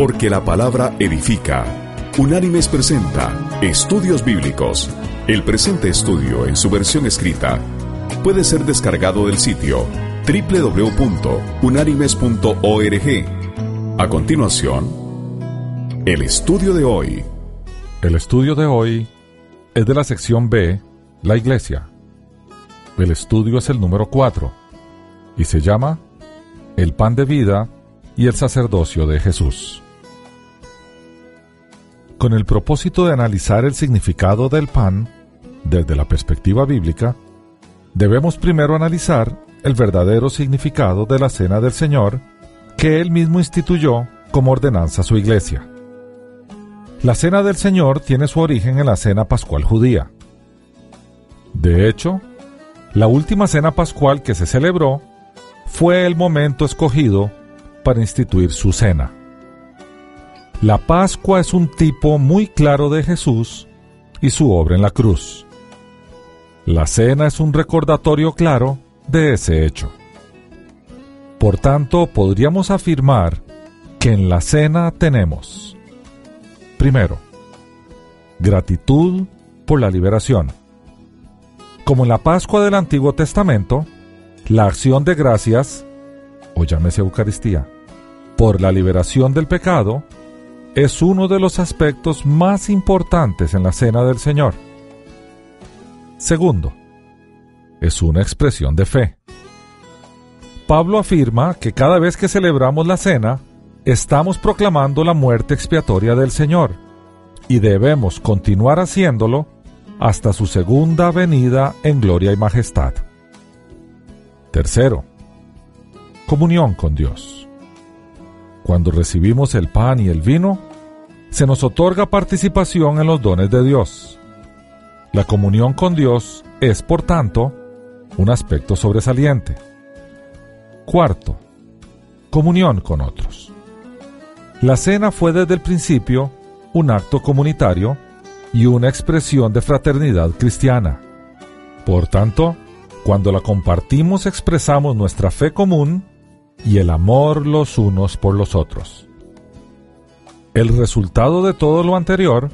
Porque la palabra edifica. Unánimes presenta Estudios Bíblicos. El presente estudio en su versión escrita puede ser descargado del sitio www.unánimes.org. A continuación, el estudio de hoy. El estudio de hoy es de la sección B, la iglesia. El estudio es el número 4 y se llama El pan de vida y el sacerdocio de Jesús. Con el propósito de analizar el significado del pan desde la perspectiva bíblica, debemos primero analizar el verdadero significado de la cena del Señor que Él mismo instituyó como ordenanza a su iglesia. La cena del Señor tiene su origen en la cena pascual judía. De hecho, la última cena pascual que se celebró fue el momento escogido para instituir su cena. La Pascua es un tipo muy claro de Jesús y su obra en la cruz. La cena es un recordatorio claro de ese hecho. Por tanto, podríamos afirmar que en la cena tenemos, primero, gratitud por la liberación. Como en la Pascua del Antiguo Testamento, la acción de gracias, o llámese Eucaristía, por la liberación del pecado, es uno de los aspectos más importantes en la cena del Señor. Segundo, es una expresión de fe. Pablo afirma que cada vez que celebramos la cena, estamos proclamando la muerte expiatoria del Señor y debemos continuar haciéndolo hasta su segunda venida en gloria y majestad. Tercero, comunión con Dios. Cuando recibimos el pan y el vino, se nos otorga participación en los dones de Dios. La comunión con Dios es, por tanto, un aspecto sobresaliente. Cuarto, comunión con otros. La cena fue desde el principio un acto comunitario y una expresión de fraternidad cristiana. Por tanto, cuando la compartimos expresamos nuestra fe común y el amor los unos por los otros. El resultado de todo lo anterior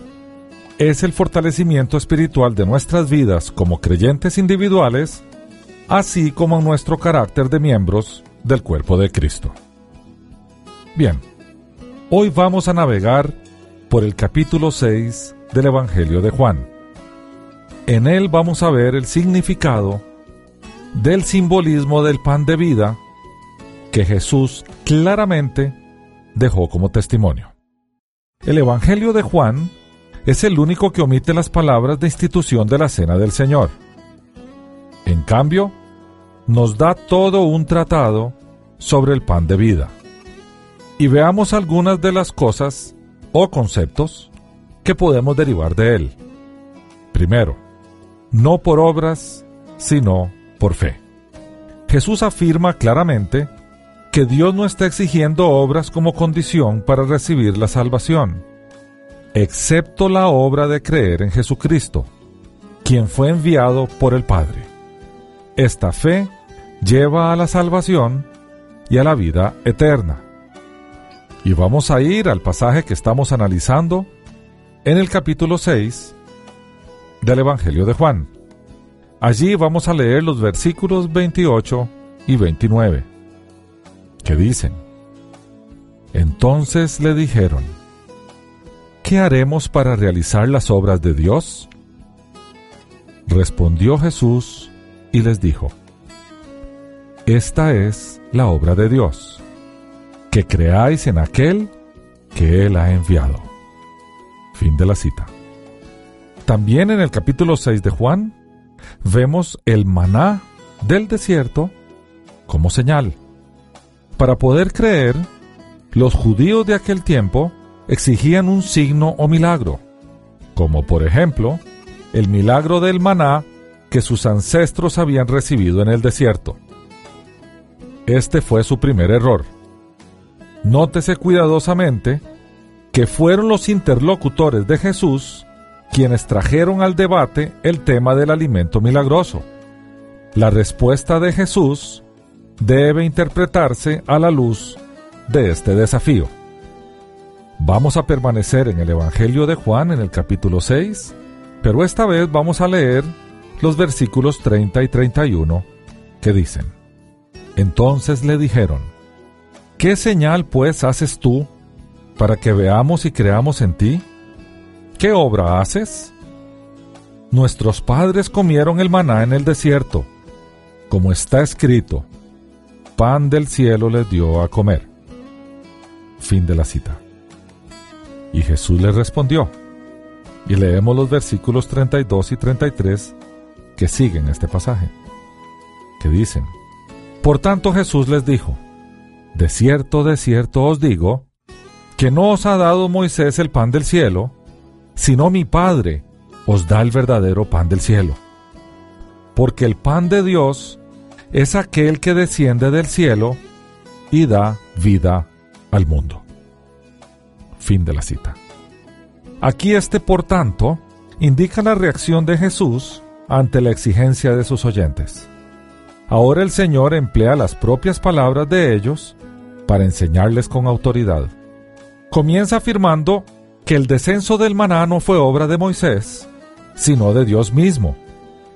es el fortalecimiento espiritual de nuestras vidas como creyentes individuales, así como nuestro carácter de miembros del cuerpo de Cristo. Bien, hoy vamos a navegar por el capítulo 6 del Evangelio de Juan. En él vamos a ver el significado del simbolismo del pan de vida que Jesús claramente dejó como testimonio. El Evangelio de Juan es el único que omite las palabras de institución de la Cena del Señor. En cambio, nos da todo un tratado sobre el pan de vida. Y veamos algunas de las cosas o conceptos que podemos derivar de él. Primero, no por obras, sino por fe. Jesús afirma claramente que Dios no está exigiendo obras como condición para recibir la salvación, excepto la obra de creer en Jesucristo, quien fue enviado por el Padre. Esta fe lleva a la salvación y a la vida eterna. Y vamos a ir al pasaje que estamos analizando en el capítulo 6 del Evangelio de Juan. Allí vamos a leer los versículos 28 y 29 que dicen, Entonces le dijeron, ¿qué haremos para realizar las obras de Dios? Respondió Jesús y les dijo, Esta es la obra de Dios, que creáis en aquel que Él ha enviado. Fin de la cita. También en el capítulo 6 de Juan vemos el maná del desierto como señal. Para poder creer, los judíos de aquel tiempo exigían un signo o milagro, como por ejemplo el milagro del maná que sus ancestros habían recibido en el desierto. Este fue su primer error. Nótese cuidadosamente que fueron los interlocutores de Jesús quienes trajeron al debate el tema del alimento milagroso. La respuesta de Jesús debe interpretarse a la luz de este desafío. Vamos a permanecer en el Evangelio de Juan en el capítulo 6, pero esta vez vamos a leer los versículos 30 y 31 que dicen, Entonces le dijeron, ¿qué señal pues haces tú para que veamos y creamos en ti? ¿Qué obra haces? Nuestros padres comieron el maná en el desierto, como está escrito, pan del cielo les dio a comer. Fin de la cita. Y Jesús les respondió. Y leemos los versículos 32 y 33 que siguen este pasaje, que dicen, Por tanto Jesús les dijo, De cierto, de cierto os digo, que no os ha dado Moisés el pan del cielo, sino mi Padre os da el verdadero pan del cielo. Porque el pan de Dios es aquel que desciende del cielo y da vida al mundo. Fin de la cita. Aquí este, por tanto, indica la reacción de Jesús ante la exigencia de sus oyentes. Ahora el Señor emplea las propias palabras de ellos para enseñarles con autoridad. Comienza afirmando que el descenso del maná no fue obra de Moisés, sino de Dios mismo,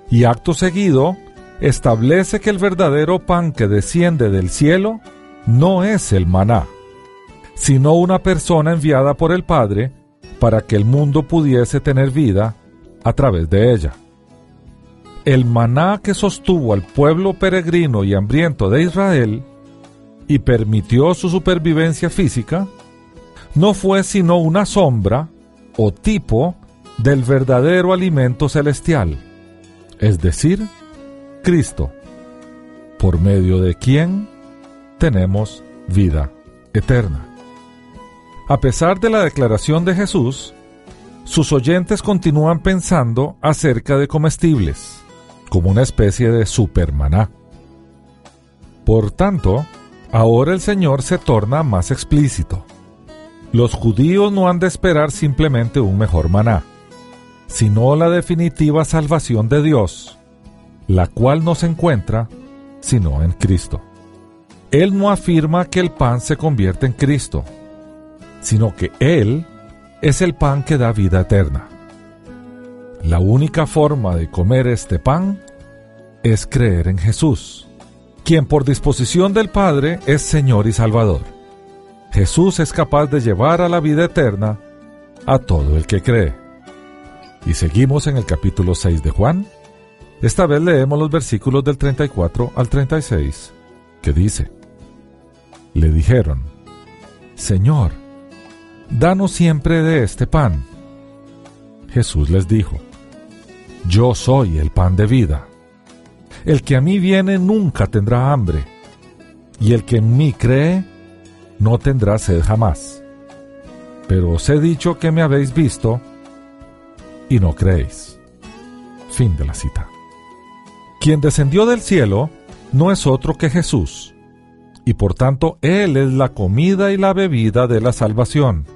y acto seguido establece que el verdadero pan que desciende del cielo no es el maná, sino una persona enviada por el Padre para que el mundo pudiese tener vida a través de ella. El maná que sostuvo al pueblo peregrino y hambriento de Israel y permitió su supervivencia física, no fue sino una sombra o tipo del verdadero alimento celestial, es decir, Cristo, por medio de quien tenemos vida eterna. A pesar de la declaración de Jesús, sus oyentes continúan pensando acerca de comestibles, como una especie de supermaná. Por tanto, ahora el Señor se torna más explícito. Los judíos no han de esperar simplemente un mejor maná, sino la definitiva salvación de Dios, la cual no se encuentra sino en Cristo. Él no afirma que el pan se convierte en Cristo, sino que Él es el pan que da vida eterna. La única forma de comer este pan es creer en Jesús, quien por disposición del Padre es Señor y Salvador. Jesús es capaz de llevar a la vida eterna a todo el que cree. Y seguimos en el capítulo 6 de Juan. Esta vez leemos los versículos del 34 al 36, que dice, Le dijeron, Señor, danos siempre de este pan. Jesús les dijo, Yo soy el pan de vida. El que a mí viene nunca tendrá hambre, y el que en mí cree no tendrá sed jamás. Pero os he dicho que me habéis visto y no creéis. Fin de la cita. Quien descendió del cielo no es otro que Jesús, y por tanto Él es la comida y la bebida de la salvación.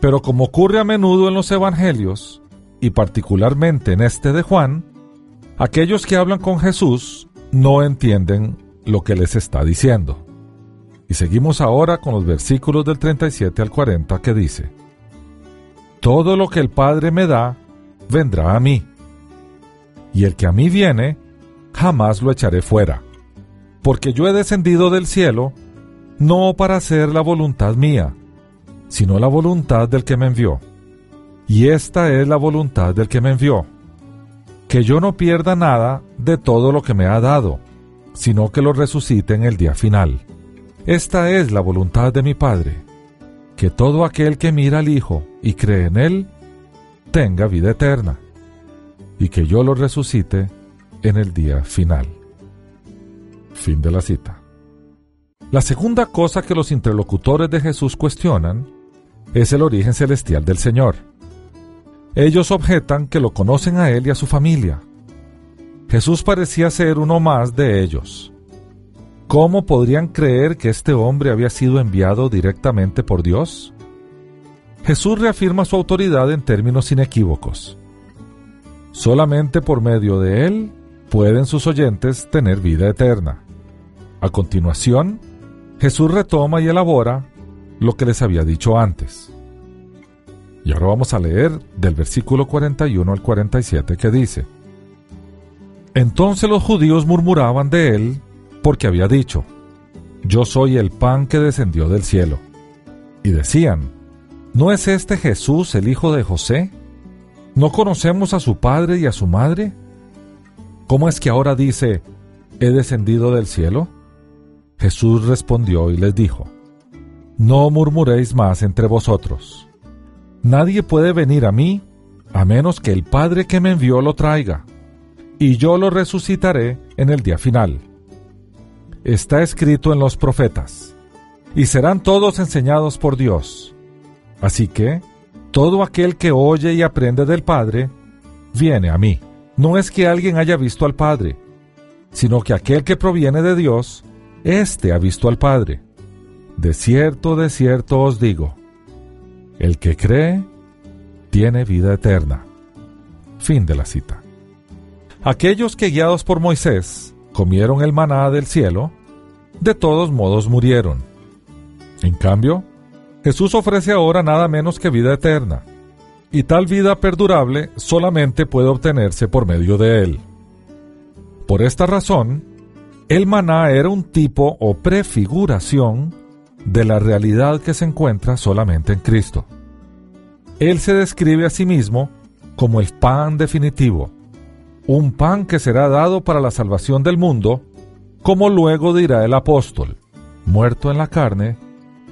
Pero como ocurre a menudo en los Evangelios, y particularmente en este de Juan, aquellos que hablan con Jesús no entienden lo que les está diciendo. Y seguimos ahora con los versículos del 37 al 40 que dice, Todo lo que el Padre me da, vendrá a mí, y el que a mí viene, jamás lo echaré fuera, porque yo he descendido del cielo, no para hacer la voluntad mía, sino la voluntad del que me envió. Y esta es la voluntad del que me envió, que yo no pierda nada de todo lo que me ha dado, sino que lo resucite en el día final. Esta es la voluntad de mi Padre, que todo aquel que mira al Hijo y cree en Él, tenga vida eterna, y que yo lo resucite en el día final. Fin de la cita. La segunda cosa que los interlocutores de Jesús cuestionan es el origen celestial del Señor. Ellos objetan que lo conocen a Él y a su familia. Jesús parecía ser uno más de ellos. ¿Cómo podrían creer que este hombre había sido enviado directamente por Dios? Jesús reafirma su autoridad en términos inequívocos. Solamente por medio de Él pueden sus oyentes tener vida eterna. A continuación, Jesús retoma y elabora lo que les había dicho antes. Y ahora vamos a leer del versículo 41 al 47 que dice, Entonces los judíos murmuraban de él porque había dicho, Yo soy el pan que descendió del cielo. Y decían, ¿no es este Jesús el hijo de José? ¿No conocemos a su padre y a su madre? ¿Cómo es que ahora dice, he descendido del cielo? Jesús respondió y les dijo, No murmuréis más entre vosotros. Nadie puede venir a mí a menos que el Padre que me envió lo traiga, y yo lo resucitaré en el día final. Está escrito en los profetas, y serán todos enseñados por Dios. Así que, todo aquel que oye y aprende del Padre, viene a mí. No es que alguien haya visto al Padre, sino que aquel que proviene de Dios, éste ha visto al Padre. De cierto, de cierto os digo, el que cree tiene vida eterna. Fin de la cita. Aquellos que guiados por Moisés comieron el maná del cielo, de todos modos murieron. En cambio, Jesús ofrece ahora nada menos que vida eterna, y tal vida perdurable solamente puede obtenerse por medio de Él. Por esta razón, el maná era un tipo o prefiguración de la realidad que se encuentra solamente en Cristo. Él se describe a sí mismo como el pan definitivo, un pan que será dado para la salvación del mundo, como luego dirá el apóstol, muerto en la carne,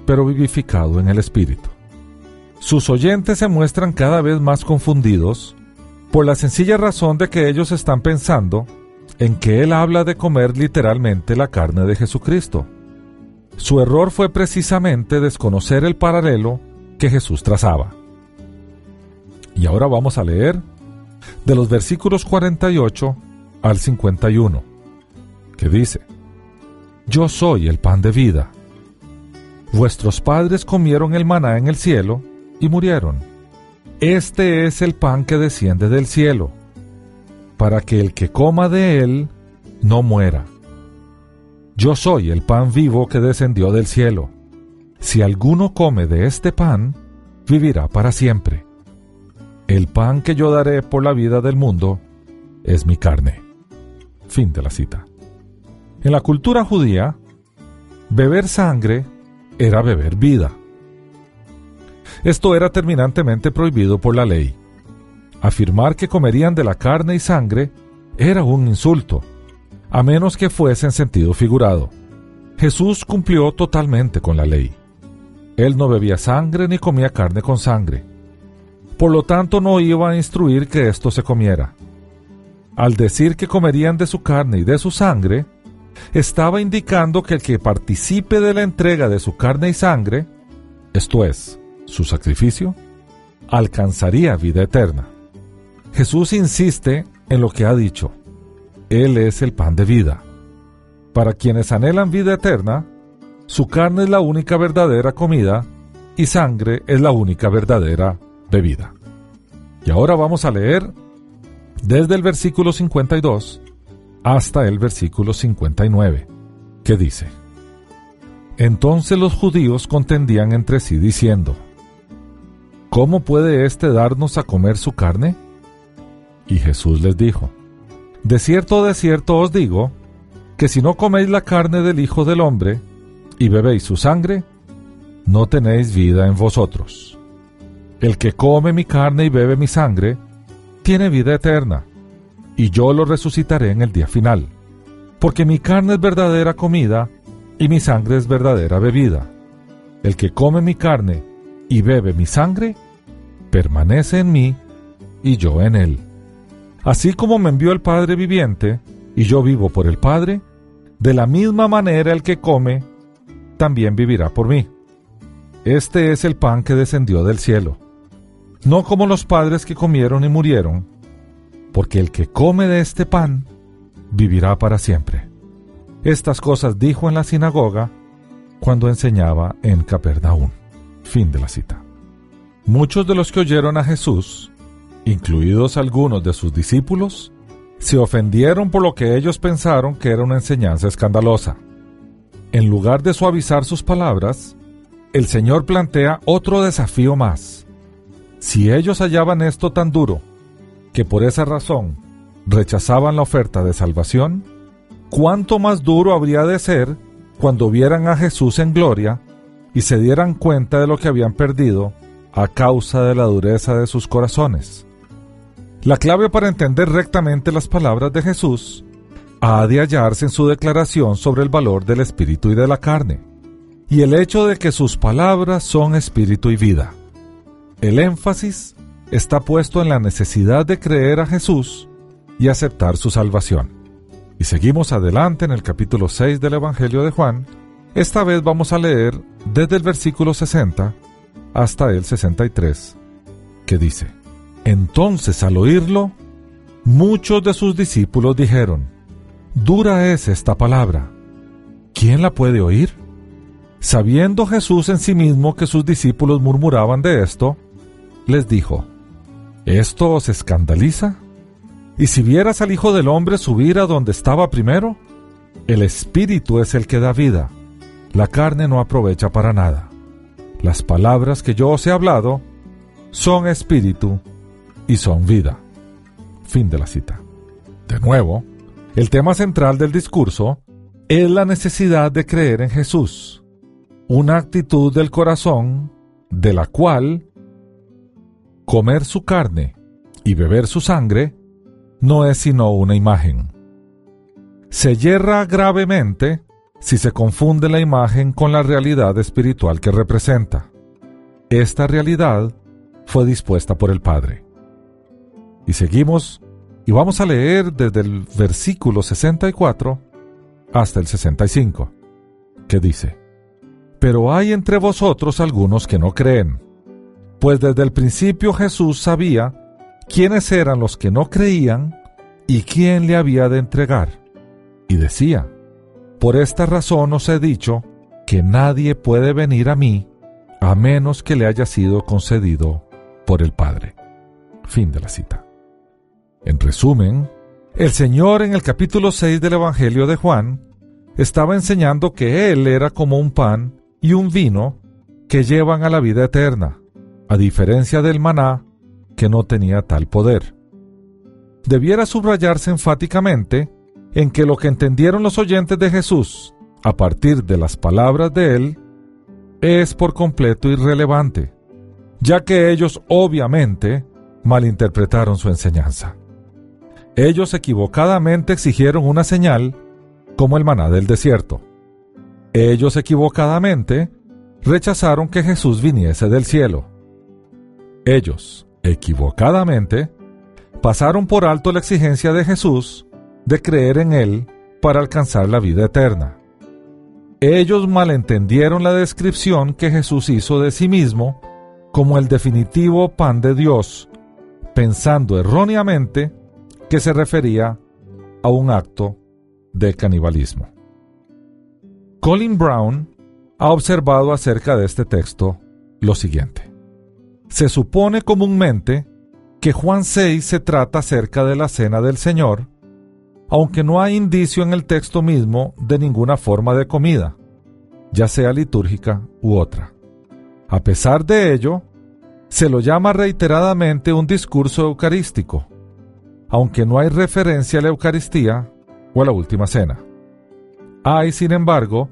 pero vivificado en el espíritu. Sus oyentes se muestran cada vez más confundidos por la sencilla razón de que ellos están pensando en que él habla de comer literalmente la carne de Jesucristo. Su error fue precisamente desconocer el paralelo que Jesús trazaba. Y ahora vamos a leer de los versículos 48 al 51, que dice, Yo soy el pan de vida. Vuestros padres comieron el maná en el cielo y murieron. Este es el pan que desciende del cielo, para que el que coma de él no muera. Yo soy el pan vivo que descendió del cielo. Si alguno come de este pan, vivirá para siempre. El pan que yo daré por la vida del mundo es mi carne. Fin de la cita. En la cultura judía, beber sangre era beber vida. Esto era terminantemente prohibido por la ley. Afirmar que comerían de la carne y sangre era un insulto, a menos que fuese en sentido figurado. Jesús cumplió totalmente con la ley. Él no bebía sangre ni comía carne con sangre por lo tanto no iba a instruir que esto se comiera. Al decir que comerían de su carne y de su sangre, estaba indicando que el que participe de la entrega de su carne y sangre, esto es, su sacrificio, alcanzaría vida eterna. Jesús insiste en lo que ha dicho. Él es el pan de vida. Para quienes anhelan vida eterna, su carne es la única verdadera comida y sangre es la única verdadera bebida. Y ahora vamos a leer desde el versículo 52 hasta el versículo 59, que dice, Entonces los judíos contendían entre sí diciendo, ¿Cómo puede éste darnos a comer su carne? Y Jesús les dijo, De cierto, de cierto os digo, que si no coméis la carne del Hijo del Hombre y bebéis su sangre, no tenéis vida en vosotros. El que come mi carne y bebe mi sangre, tiene vida eterna, y yo lo resucitaré en el día final. Porque mi carne es verdadera comida, y mi sangre es verdadera bebida. El que come mi carne y bebe mi sangre, permanece en mí, y yo en él. Así como me envió el Padre viviente, y yo vivo por el Padre, de la misma manera el que come, también vivirá por mí. Este es el pan que descendió del cielo no como los padres que comieron y murieron, porque el que come de este pan vivirá para siempre. Estas cosas dijo en la sinagoga cuando enseñaba en Capernaum. Fin de la cita. Muchos de los que oyeron a Jesús, incluidos algunos de sus discípulos, se ofendieron por lo que ellos pensaron que era una enseñanza escandalosa. En lugar de suavizar sus palabras, el Señor plantea otro desafío más. Si ellos hallaban esto tan duro, que por esa razón rechazaban la oferta de salvación, ¿cuánto más duro habría de ser cuando vieran a Jesús en gloria y se dieran cuenta de lo que habían perdido a causa de la dureza de sus corazones? La clave para entender rectamente las palabras de Jesús ha de hallarse en su declaración sobre el valor del espíritu y de la carne, y el hecho de que sus palabras son espíritu y vida. El énfasis está puesto en la necesidad de creer a Jesús y aceptar su salvación. Y seguimos adelante en el capítulo 6 del Evangelio de Juan. Esta vez vamos a leer desde el versículo 60 hasta el 63, que dice, Entonces al oírlo, muchos de sus discípulos dijeron, Dura es esta palabra. ¿Quién la puede oír? Sabiendo Jesús en sí mismo que sus discípulos murmuraban de esto, les dijo, ¿Esto os escandaliza? Y si vieras al Hijo del Hombre subir a donde estaba primero, el Espíritu es el que da vida, la carne no aprovecha para nada. Las palabras que yo os he hablado son espíritu y son vida. Fin de la cita. De nuevo, el tema central del discurso es la necesidad de creer en Jesús, una actitud del corazón de la cual comer su carne y beber su sangre no es sino una imagen. Se yerra gravemente si se confunde la imagen con la realidad espiritual que representa. Esta realidad fue dispuesta por el Padre. Y seguimos y vamos a leer desde el versículo 64 hasta el 65, que dice, Pero hay entre vosotros algunos que no creen, pues desde el principio Jesús sabía quiénes eran los que no creían y quién le había de entregar. Y decía, Por esta razón os he dicho que nadie puede venir a mí a menos que le haya sido concedido por el Padre. Fin de la cita. En resumen, el Señor en el capítulo 6 del Evangelio de Juan estaba enseñando que Él era como un pan y un vino que llevan a la vida eterna, a diferencia del maná que no tenía tal poder. Debiera subrayarse enfáticamente en que lo que entendieron los oyentes de Jesús a partir de las palabras de Él es por completo irrelevante, ya que ellos obviamente malinterpretaron su enseñanza ellos equivocadamente exigieron una señal como el maná del desierto. Ellos equivocadamente rechazaron que Jesús viniese del cielo. Ellos, equivocadamente, pasaron por alto la exigencia de Jesús de creer en Él para alcanzar la vida eterna. Ellos malentendieron la descripción que Jesús hizo de sí mismo como el definitivo pan de Dios, pensando erróneamente que se refería a un acto de canibalismo. Colin Brown ha observado acerca de este texto lo siguiente. Se supone comúnmente que Juan 6 se trata acerca de la cena del Señor, aunque no hay indicio en el texto mismo de ninguna forma de comida, ya sea litúrgica u otra. A pesar de ello, se lo llama reiteradamente un discurso eucarístico, aunque no hay referencia a la Eucaristía o a la Última Cena. Hay, sin embargo,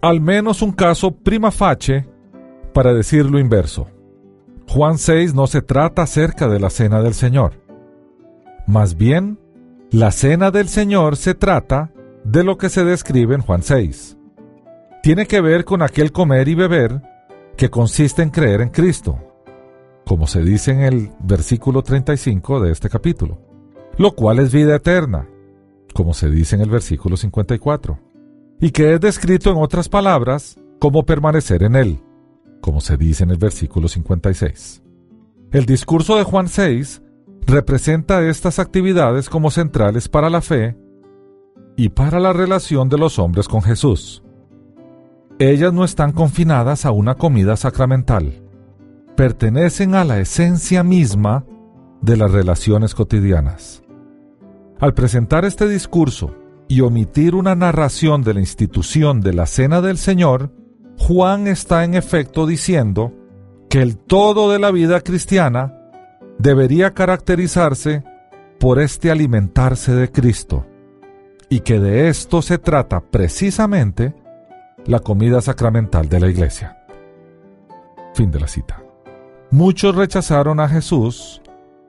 al menos un caso prima facie para decir lo inverso. Juan 6 no se trata acerca de la Cena del Señor. Más bien, la Cena del Señor se trata de lo que se describe en Juan 6. Tiene que ver con aquel comer y beber que consiste en creer en Cristo, como se dice en el versículo 35 de este capítulo lo cual es vida eterna, como se dice en el versículo 54, y que es descrito en otras palabras como permanecer en él, como se dice en el versículo 56. El discurso de Juan 6 representa estas actividades como centrales para la fe y para la relación de los hombres con Jesús. Ellas no están confinadas a una comida sacramental, pertenecen a la esencia misma de las relaciones cotidianas. Al presentar este discurso y omitir una narración de la institución de la Cena del Señor, Juan está en efecto diciendo que el todo de la vida cristiana debería caracterizarse por este alimentarse de Cristo, y que de esto se trata precisamente la comida sacramental de la iglesia. Fin de la cita. Muchos rechazaron a Jesús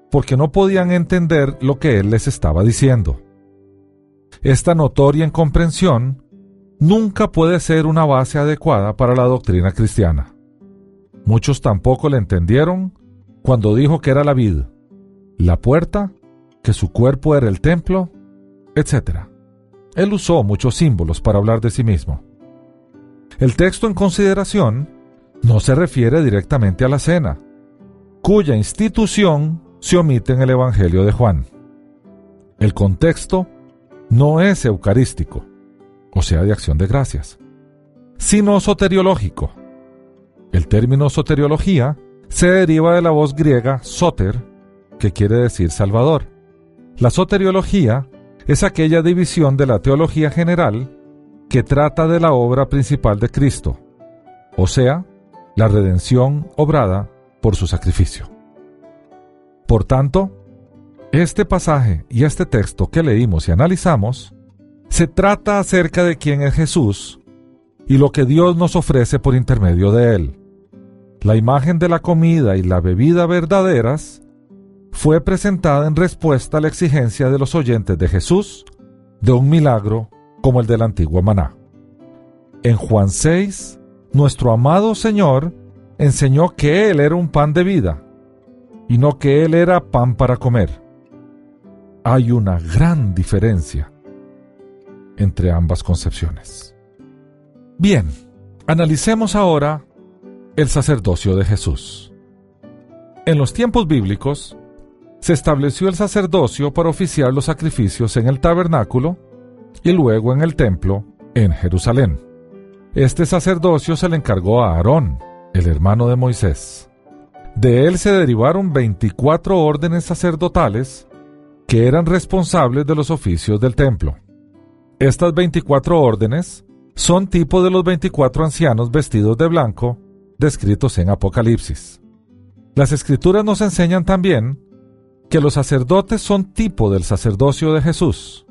porque no podían entender lo que él les estaba diciendo. Esta notoria incomprensión nunca puede ser una base adecuada para la doctrina cristiana. Muchos tampoco le entendieron cuando dijo que era la vid, la puerta, que su cuerpo era el templo, etc. Él usó muchos símbolos para hablar de sí mismo. El texto en consideración no se refiere directamente a la cena, cuya institución se omite en el Evangelio de Juan. El contexto no es eucarístico, o sea, de acción de gracias, sino soteriológico. El término soteriología se deriva de la voz griega soter, que quiere decir salvador. La soteriología es aquella división de la teología general que trata de la obra principal de Cristo, o sea, la redención obrada por su sacrificio. Por tanto, este pasaje y este texto que leímos y analizamos se trata acerca de quién es Jesús y lo que Dios nos ofrece por intermedio de él. La imagen de la comida y la bebida verdaderas fue presentada en respuesta a la exigencia de los oyentes de Jesús de un milagro como el del antiguo maná. En Juan 6, nuestro amado Señor enseñó que Él era un pan de vida y no que Él era pan para comer. Hay una gran diferencia entre ambas concepciones. Bien, analicemos ahora el sacerdocio de Jesús. En los tiempos bíblicos, se estableció el sacerdocio para oficiar los sacrificios en el tabernáculo y luego en el templo en Jerusalén. Este sacerdocio se le encargó a Aarón, el hermano de Moisés. De él se derivaron 24 órdenes sacerdotales que eran responsables de los oficios del templo. Estas 24 órdenes son tipo de los 24 ancianos vestidos de blanco descritos en Apocalipsis. Las escrituras nos enseñan también que los sacerdotes son tipo del sacerdocio de Jesús,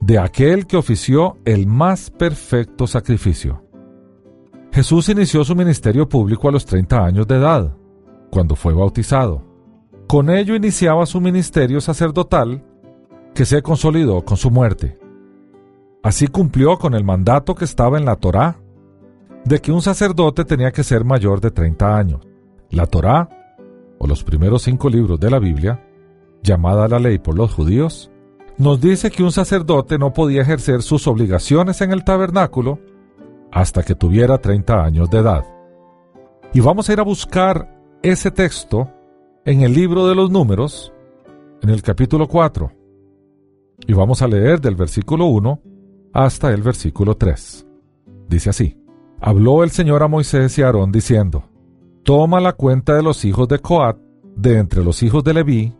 de aquel que ofició el más perfecto sacrificio. Jesús inició su ministerio público a los 30 años de edad, cuando fue bautizado. Con ello iniciaba su ministerio sacerdotal, que se consolidó con su muerte. Así cumplió con el mandato que estaba en la Torá, de que un sacerdote tenía que ser mayor de 30 años. La Torá o los primeros cinco libros de la Biblia, llamada la ley por los judíos, nos dice que un sacerdote no podía ejercer sus obligaciones en el tabernáculo hasta que tuviera 30 años de edad. Y vamos a ir a buscar ese texto en el libro de los números, en el capítulo 4. Y vamos a leer del versículo 1 hasta el versículo 3. Dice así, Habló el Señor a Moisés y a Aarón diciendo, toma la cuenta de los hijos de Coat de entre los hijos de Leví,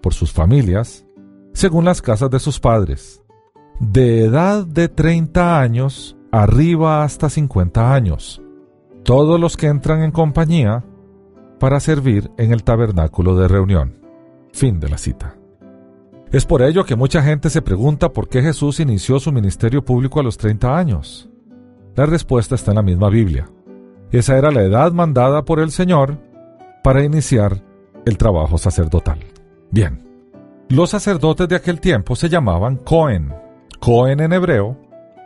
por sus familias, según las casas de sus padres, de edad de 30 años arriba hasta 50 años, todos los que entran en compañía para servir en el tabernáculo de reunión. Fin de la cita. Es por ello que mucha gente se pregunta por qué Jesús inició su ministerio público a los 30 años. La respuesta está en la misma Biblia. Esa era la edad mandada por el Señor para iniciar el trabajo sacerdotal. Bien, los sacerdotes de aquel tiempo se llamaban Cohen. Cohen en hebreo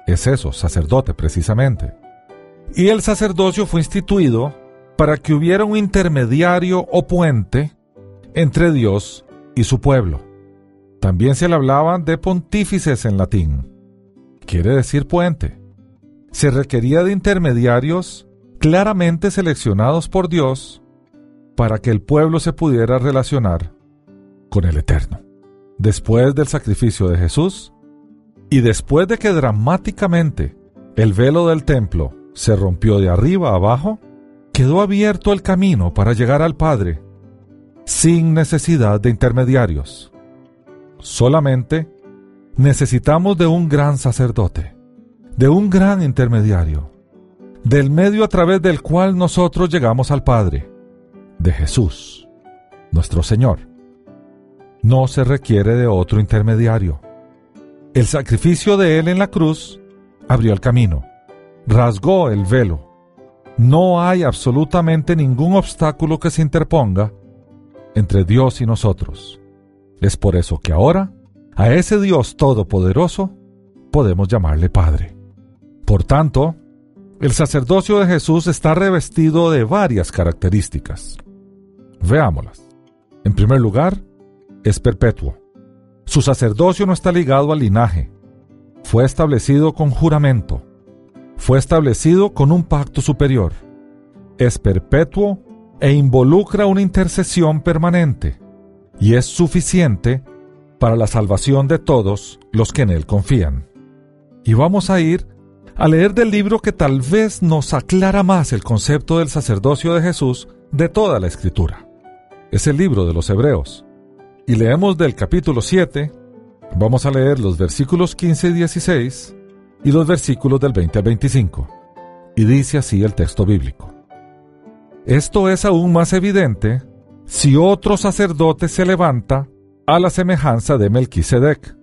es eso, sacerdote precisamente. Y el sacerdocio fue instituido para que hubiera un intermediario o puente entre Dios y su pueblo. También se le hablaban de pontífices en latín. Quiere decir puente. Se requería de intermediarios claramente seleccionados por Dios para que el pueblo se pudiera relacionar con el Eterno. Después del sacrificio de Jesús y después de que dramáticamente el velo del templo se rompió de arriba a abajo, quedó abierto el camino para llegar al Padre sin necesidad de intermediarios. Solamente necesitamos de un gran sacerdote, de un gran intermediario, del medio a través del cual nosotros llegamos al Padre, de Jesús, nuestro Señor. No se requiere de otro intermediario. El sacrificio de Él en la cruz abrió el camino, rasgó el velo. No hay absolutamente ningún obstáculo que se interponga entre Dios y nosotros. Es por eso que ahora, a ese Dios todopoderoso, podemos llamarle Padre. Por tanto, el sacerdocio de Jesús está revestido de varias características. Veámoslas. En primer lugar, es perpetuo. Su sacerdocio no está ligado al linaje. Fue establecido con juramento. Fue establecido con un pacto superior. Es perpetuo e involucra una intercesión permanente y es suficiente para la salvación de todos los que en él confían. Y vamos a ir a leer del libro que tal vez nos aclara más el concepto del sacerdocio de Jesús de toda la escritura. Es el libro de los Hebreos. Y leemos del capítulo 7, vamos a leer los versículos 15 y 16 y los versículos del 20 al 25. Y dice así el texto bíblico. Esto es aún más evidente si otro sacerdote se levanta a la semejanza de Melquisedec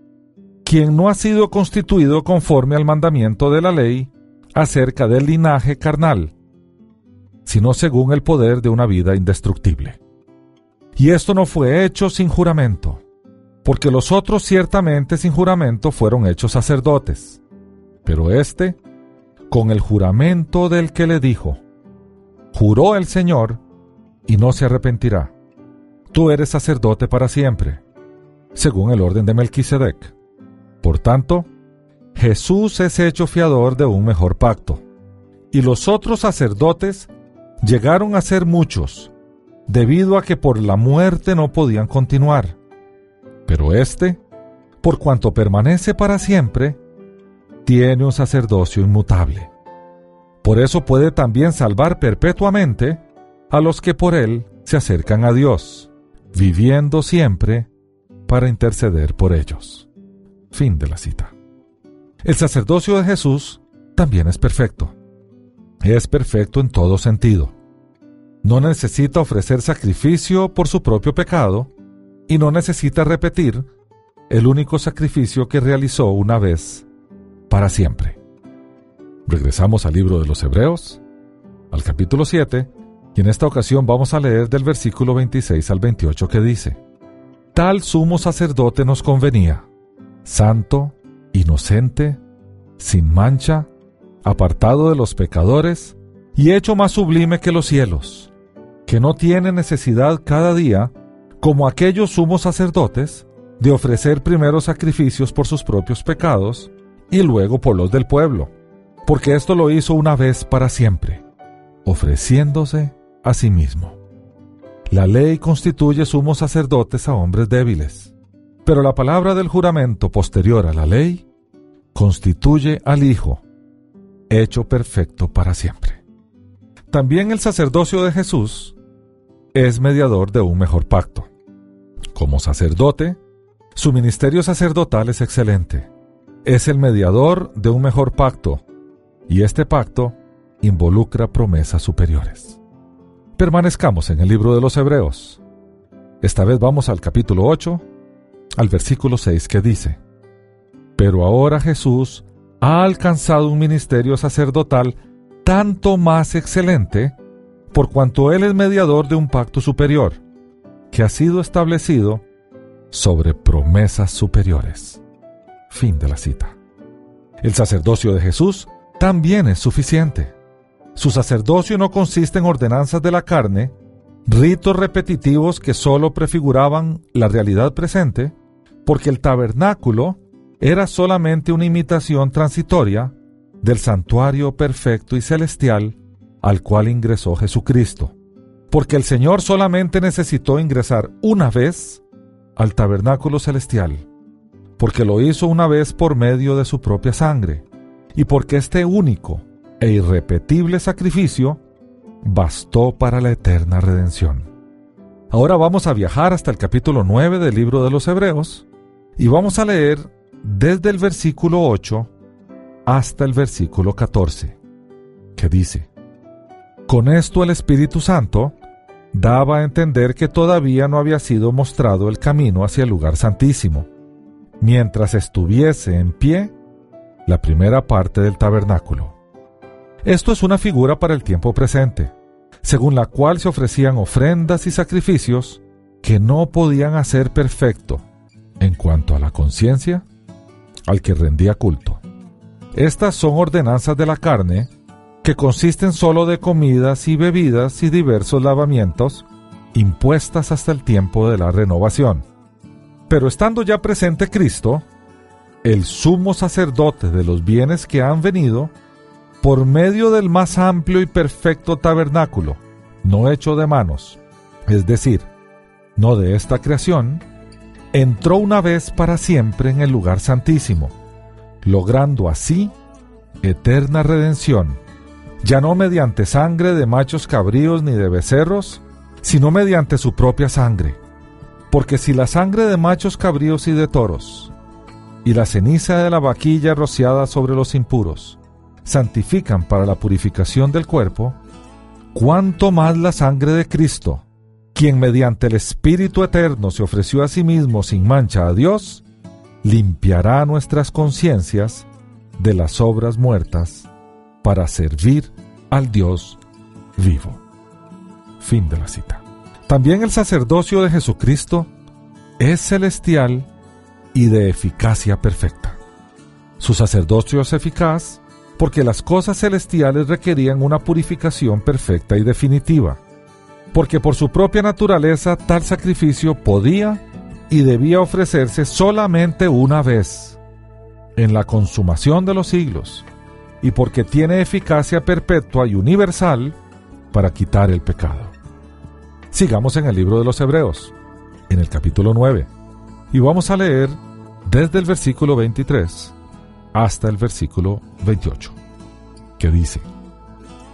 quien no ha sido constituido conforme al mandamiento de la ley acerca del linaje carnal, sino según el poder de una vida indestructible. Y esto no fue hecho sin juramento, porque los otros ciertamente sin juramento fueron hechos sacerdotes, pero éste, con el juramento del que le dijo, juró el Señor y no se arrepentirá. Tú eres sacerdote para siempre, según el orden de Melquisedec. Por tanto, Jesús es hecho fiador de un mejor pacto, y los otros sacerdotes llegaron a ser muchos, debido a que por la muerte no podían continuar. Pero éste, por cuanto permanece para siempre, tiene un sacerdocio inmutable. Por eso puede también salvar perpetuamente a los que por él se acercan a Dios, viviendo siempre para interceder por ellos. Fin de la cita. El sacerdocio de Jesús también es perfecto. Es perfecto en todo sentido. No necesita ofrecer sacrificio por su propio pecado y no necesita repetir el único sacrificio que realizó una vez para siempre. Regresamos al libro de los Hebreos, al capítulo 7, y en esta ocasión vamos a leer del versículo 26 al 28 que dice, Tal sumo sacerdote nos convenía santo, inocente, sin mancha, apartado de los pecadores y hecho más sublime que los cielos, que no tiene necesidad cada día, como aquellos sumos sacerdotes, de ofrecer primero sacrificios por sus propios pecados y luego por los del pueblo, porque esto lo hizo una vez para siempre, ofreciéndose a sí mismo. La ley constituye sumos sacerdotes a hombres débiles pero la palabra del juramento posterior a la ley constituye al Hijo, hecho perfecto para siempre. También el sacerdocio de Jesús es mediador de un mejor pacto. Como sacerdote, su ministerio sacerdotal es excelente. Es el mediador de un mejor pacto, y este pacto involucra promesas superiores. Permanezcamos en el libro de los Hebreos. Esta vez vamos al capítulo 8, al versículo 6 que dice, Pero ahora Jesús ha alcanzado un ministerio sacerdotal tanto más excelente, por cuanto Él es mediador de un pacto superior, que ha sido establecido sobre promesas superiores. Fin de la cita. El sacerdocio de Jesús también es suficiente. Su sacerdocio no consiste en ordenanzas de la carne, ritos repetitivos que sólo prefiguraban la realidad presente, porque el tabernáculo era solamente una imitación transitoria del santuario perfecto y celestial al cual ingresó Jesucristo, porque el Señor solamente necesitó ingresar una vez al tabernáculo celestial, porque lo hizo una vez por medio de su propia sangre, y porque este único e irrepetible sacrificio bastó para la eterna redención. Ahora vamos a viajar hasta el capítulo 9 del libro de los Hebreos, y vamos a leer desde el versículo 8 hasta el versículo 14, que dice, Con esto el Espíritu Santo daba a entender que todavía no había sido mostrado el camino hacia el lugar santísimo, mientras estuviese en pie la primera parte del tabernáculo. Esto es una figura para el tiempo presente, según la cual se ofrecían ofrendas y sacrificios que no podían hacer perfecto en cuanto a la conciencia al que rendía culto. Estas son ordenanzas de la carne que consisten solo de comidas y bebidas y diversos lavamientos impuestas hasta el tiempo de la renovación. Pero estando ya presente Cristo, el sumo sacerdote de los bienes que han venido, por medio del más amplio y perfecto tabernáculo, no hecho de manos, es decir, no de esta creación, entró una vez para siempre en el lugar santísimo, logrando así eterna redención, ya no mediante sangre de machos cabríos ni de becerros, sino mediante su propia sangre. Porque si la sangre de machos cabríos y de toros, y la ceniza de la vaquilla rociada sobre los impuros, santifican para la purificación del cuerpo, cuánto más la sangre de Cristo, quien mediante el Espíritu Eterno se ofreció a sí mismo sin mancha a Dios, limpiará nuestras conciencias de las obras muertas para servir al Dios vivo. Fin de la cita. También el sacerdocio de Jesucristo es celestial y de eficacia perfecta. Su sacerdocio es eficaz porque las cosas celestiales requerían una purificación perfecta y definitiva, porque por su propia naturaleza tal sacrificio podía y debía ofrecerse solamente una vez, en la consumación de los siglos, y porque tiene eficacia perpetua y universal para quitar el pecado. Sigamos en el libro de los Hebreos, en el capítulo 9, y vamos a leer desde el versículo 23 hasta el versículo 28, que dice,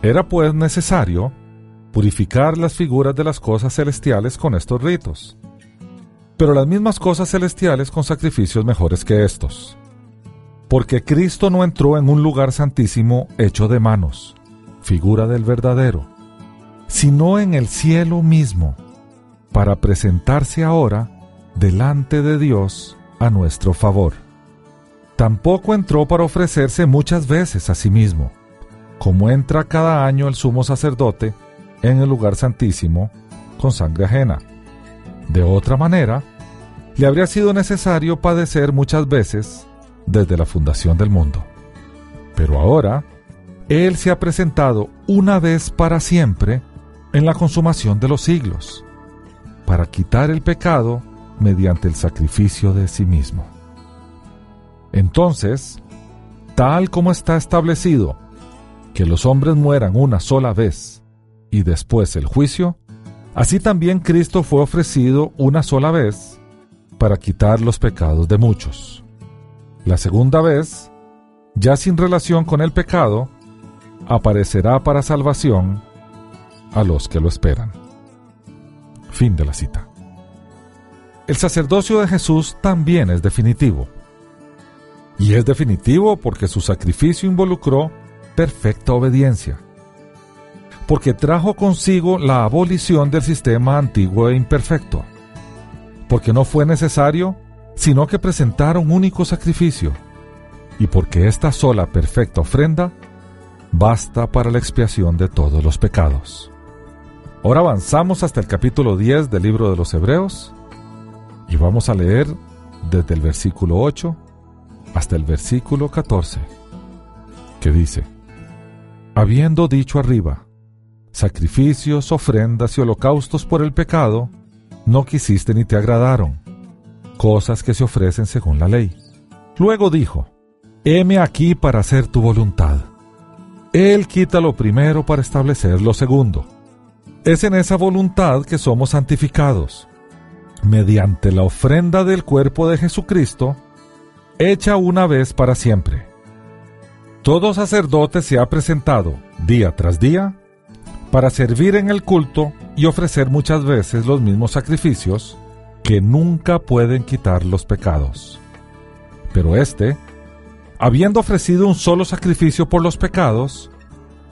Era pues necesario purificar las figuras de las cosas celestiales con estos ritos, pero las mismas cosas celestiales con sacrificios mejores que estos. Porque Cristo no entró en un lugar santísimo hecho de manos, figura del verdadero, sino en el cielo mismo, para presentarse ahora delante de Dios a nuestro favor. Tampoco entró para ofrecerse muchas veces a sí mismo, como entra cada año el sumo sacerdote en el lugar santísimo con sangre ajena. De otra manera, le habría sido necesario padecer muchas veces desde la fundación del mundo. Pero ahora, Él se ha presentado una vez para siempre en la consumación de los siglos, para quitar el pecado mediante el sacrificio de sí mismo. Entonces, tal como está establecido que los hombres mueran una sola vez y después el juicio, así también Cristo fue ofrecido una sola vez para quitar los pecados de muchos. La segunda vez, ya sin relación con el pecado, aparecerá para salvación a los que lo esperan. Fin de la cita. El sacerdocio de Jesús también es definitivo. Y es definitivo porque su sacrificio involucró perfecta obediencia. Porque trajo consigo la abolición del sistema antiguo e imperfecto. Porque no fue necesario sino que presentar un único sacrificio. Y porque esta sola perfecta ofrenda basta para la expiación de todos los pecados. Ahora avanzamos hasta el capítulo 10 del libro de los Hebreos y vamos a leer desde el versículo 8 hasta el versículo 14, que dice, Habiendo dicho arriba, sacrificios, ofrendas y holocaustos por el pecado, no quisiste ni te agradaron, cosas que se ofrecen según la ley. Luego dijo, heme aquí para hacer tu voluntad. Él quita lo primero para establecer lo segundo. Es en esa voluntad que somos santificados mediante la ofrenda del cuerpo de Jesucristo, hecha una vez para siempre. Todo sacerdote se ha presentado día tras día para servir en el culto y ofrecer muchas veces los mismos sacrificios que nunca pueden quitar los pecados. Pero éste, habiendo ofrecido un solo sacrificio por los pecados,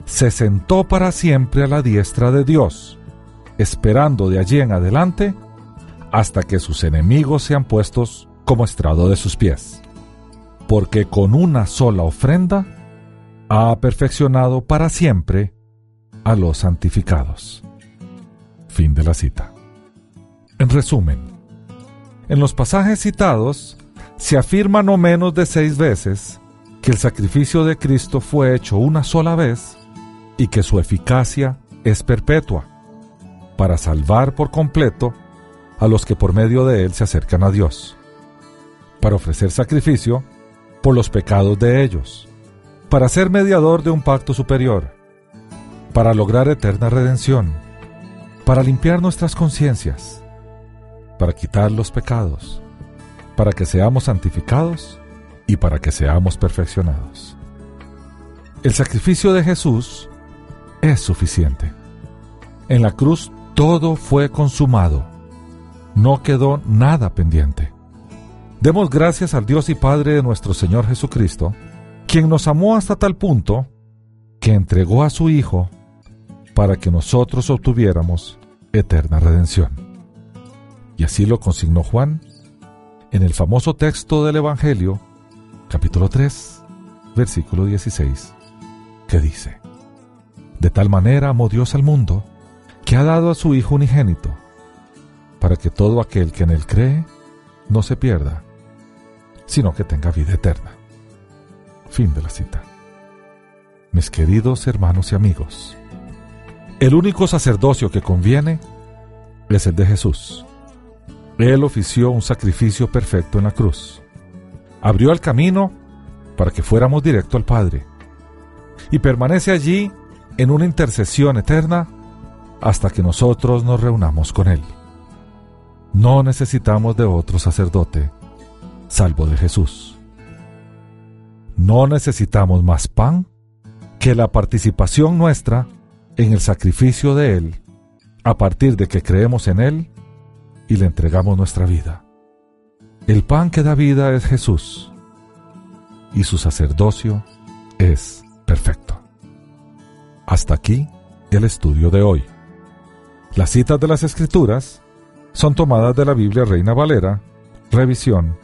se sentó para siempre a la diestra de Dios, esperando de allí en adelante hasta que sus enemigos sean puestos como estrado de sus pies. Porque con una sola ofrenda ha perfeccionado para siempre a los santificados. Fin de la cita. En resumen, en los pasajes citados se afirma no menos de seis veces que el sacrificio de Cristo fue hecho una sola vez y que su eficacia es perpetua, para salvar por completo a los que por medio de él se acercan a Dios, para ofrecer sacrificio por los pecados de ellos, para ser mediador de un pacto superior, para lograr eterna redención, para limpiar nuestras conciencias, para quitar los pecados, para que seamos santificados y para que seamos perfeccionados. El sacrificio de Jesús es suficiente. En la cruz todo fue consumado. No quedó nada pendiente. Demos gracias al Dios y Padre de nuestro Señor Jesucristo, quien nos amó hasta tal punto que entregó a su Hijo para que nosotros obtuviéramos eterna redención. Y así lo consignó Juan en el famoso texto del Evangelio, capítulo 3, versículo 16, que dice, De tal manera amó Dios al mundo, que ha dado a su Hijo unigénito, para que todo aquel que en él cree no se pierda, sino que tenga vida eterna. Fin de la cita. Mis queridos hermanos y amigos, el único sacerdocio que conviene es el de Jesús. Él ofició un sacrificio perfecto en la cruz. Abrió el camino para que fuéramos directo al Padre. Y permanece allí en una intercesión eterna hasta que nosotros nos reunamos con Él. No necesitamos de otro sacerdote, salvo de Jesús. No necesitamos más pan que la participación nuestra en el sacrificio de Él, a partir de que creemos en Él y le entregamos nuestra vida. El pan que da vida es Jesús, y su sacerdocio es perfecto. Hasta aquí el estudio de hoy. Las citas de las Escrituras son tomadas de la Biblia Reina Valera, revisión